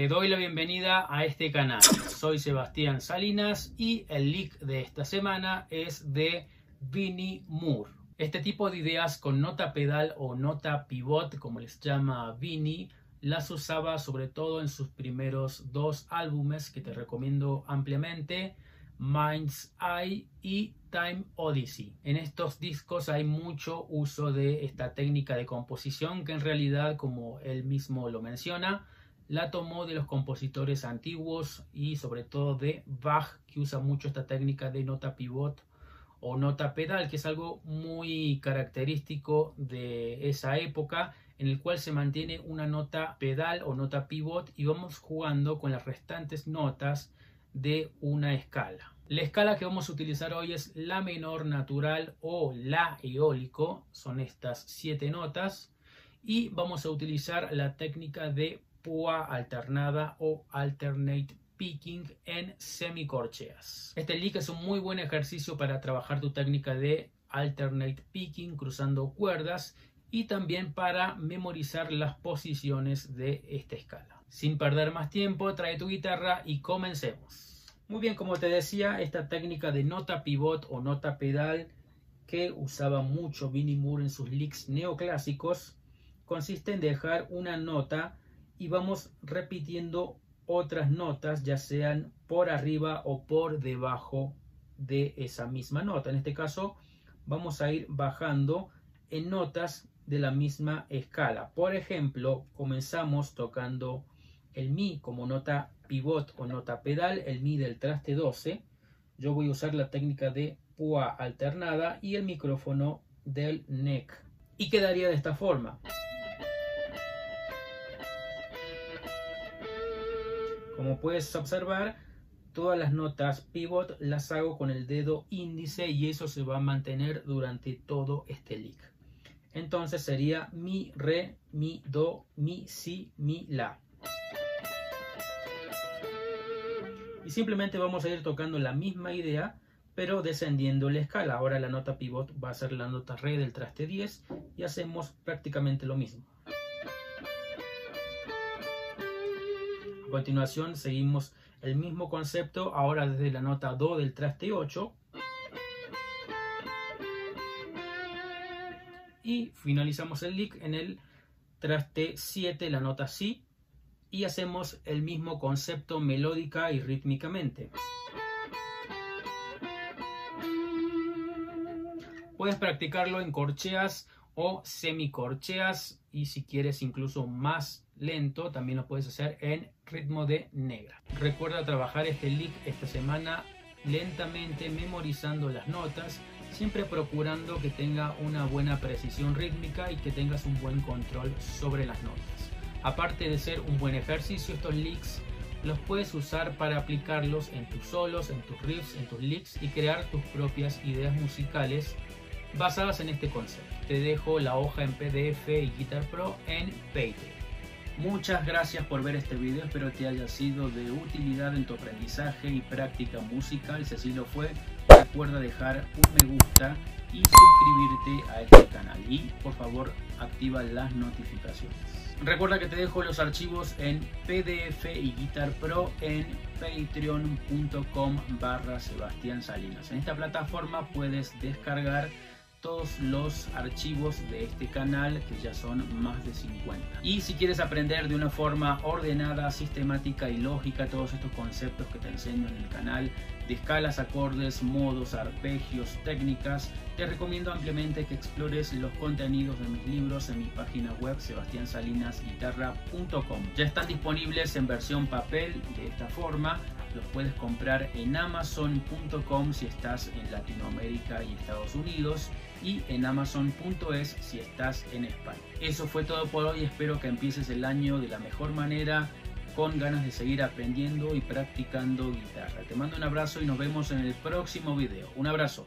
Te doy la bienvenida a este canal. Soy Sebastián Salinas y el leak de esta semana es de Vinnie Moore. Este tipo de ideas con nota pedal o nota pivot, como les llama Vinnie, las usaba sobre todo en sus primeros dos álbumes que te recomiendo ampliamente, Mind's Eye y Time Odyssey. En estos discos hay mucho uso de esta técnica de composición que en realidad, como él mismo lo menciona, la tomó de los compositores antiguos y sobre todo de Bach, que usa mucho esta técnica de nota pivot o nota pedal, que es algo muy característico de esa época, en el cual se mantiene una nota pedal o nota pivot y vamos jugando con las restantes notas de una escala. La escala que vamos a utilizar hoy es la menor natural o la eólico, son estas siete notas, y vamos a utilizar la técnica de púa alternada o alternate picking en semicorcheas. Este lick es un muy buen ejercicio para trabajar tu técnica de alternate picking cruzando cuerdas y también para memorizar las posiciones de esta escala. Sin perder más tiempo, trae tu guitarra y comencemos. Muy bien, como te decía, esta técnica de nota pivot o nota pedal que usaba mucho Vinnie Moore en sus licks neoclásicos consiste en dejar una nota y vamos repitiendo otras notas, ya sean por arriba o por debajo de esa misma nota. En este caso, vamos a ir bajando en notas de la misma escala. Por ejemplo, comenzamos tocando el Mi como nota pivot o nota pedal, el Mi del traste 12. Yo voy a usar la técnica de púa alternada y el micrófono del neck. Y quedaría de esta forma. Como puedes observar, todas las notas pivot las hago con el dedo índice y eso se va a mantener durante todo este lick. Entonces sería mi, re, mi, do, mi, si, mi, la. Y simplemente vamos a ir tocando la misma idea, pero descendiendo la escala. Ahora la nota pivot va a ser la nota re del traste 10 y hacemos prácticamente lo mismo. A continuación seguimos el mismo concepto, ahora desde la nota Do del traste 8. Y finalizamos el lick en el traste 7, la nota Si. Y hacemos el mismo concepto melódica y rítmicamente. Puedes practicarlo en corcheas o semicorcheas y si quieres incluso más lento también lo puedes hacer en ritmo de negra. Recuerda trabajar este lick esta semana lentamente memorizando las notas, siempre procurando que tenga una buena precisión rítmica y que tengas un buen control sobre las notas. Aparte de ser un buen ejercicio, estos licks los puedes usar para aplicarlos en tus solos, en tus riffs, en tus licks y crear tus propias ideas musicales basadas en este concepto. Te dejo la hoja en PDF y Guitar Pro en Patreon. Muchas gracias por ver este video, espero que haya sido de utilidad en tu aprendizaje y práctica musical. Si así lo fue, recuerda dejar un me gusta y suscribirte a este canal. Y por favor, activa las notificaciones. Recuerda que te dejo los archivos en PDF y Guitar Pro en patreon.com barra Sebastián Salinas. En esta plataforma puedes descargar todos los archivos de este canal que ya son más de 50. Y si quieres aprender de una forma ordenada, sistemática y lógica todos estos conceptos que te enseño en el canal de escalas, acordes, modos, arpegios, técnicas, te recomiendo ampliamente que explores los contenidos de mis libros en mi página web sebastiansalinasguitarra.com. Ya están disponibles en versión papel de esta forma los puedes comprar en amazon.com si estás en Latinoamérica y Estados Unidos y en amazon.es si estás en España. Eso fue todo por hoy, espero que empieces el año de la mejor manera con ganas de seguir aprendiendo y practicando guitarra. Te mando un abrazo y nos vemos en el próximo video. Un abrazo.